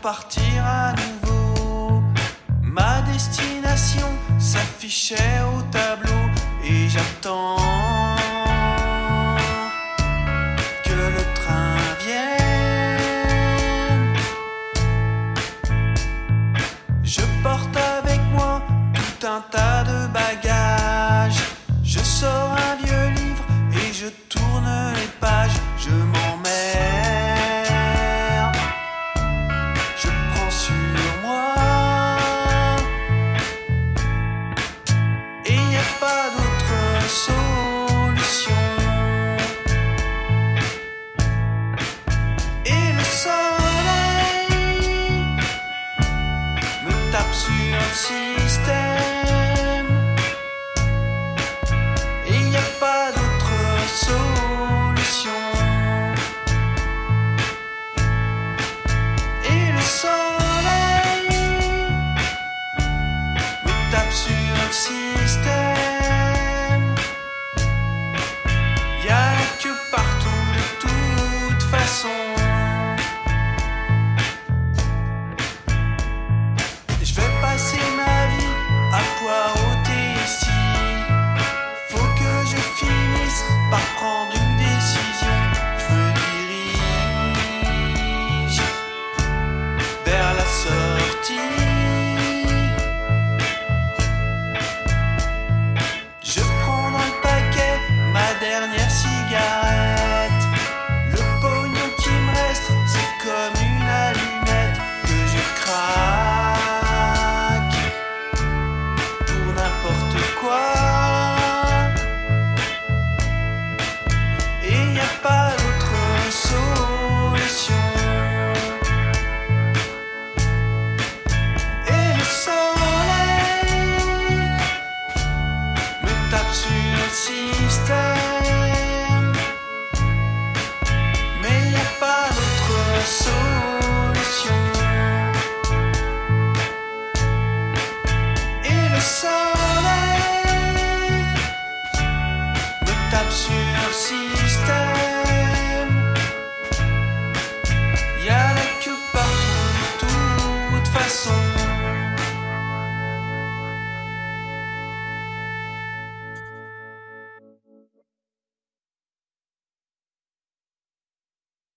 repartir à nouveau. Ma destination s'affichait au tableau et j'attends que le train vienne. Je porte avec moi tout un tas de bagages. Je sors un vieux livre et je tourne les pas d'autre solution. Et le soleil me tape sur le système. Sur système, y Y'a la queue partout, de toute façon.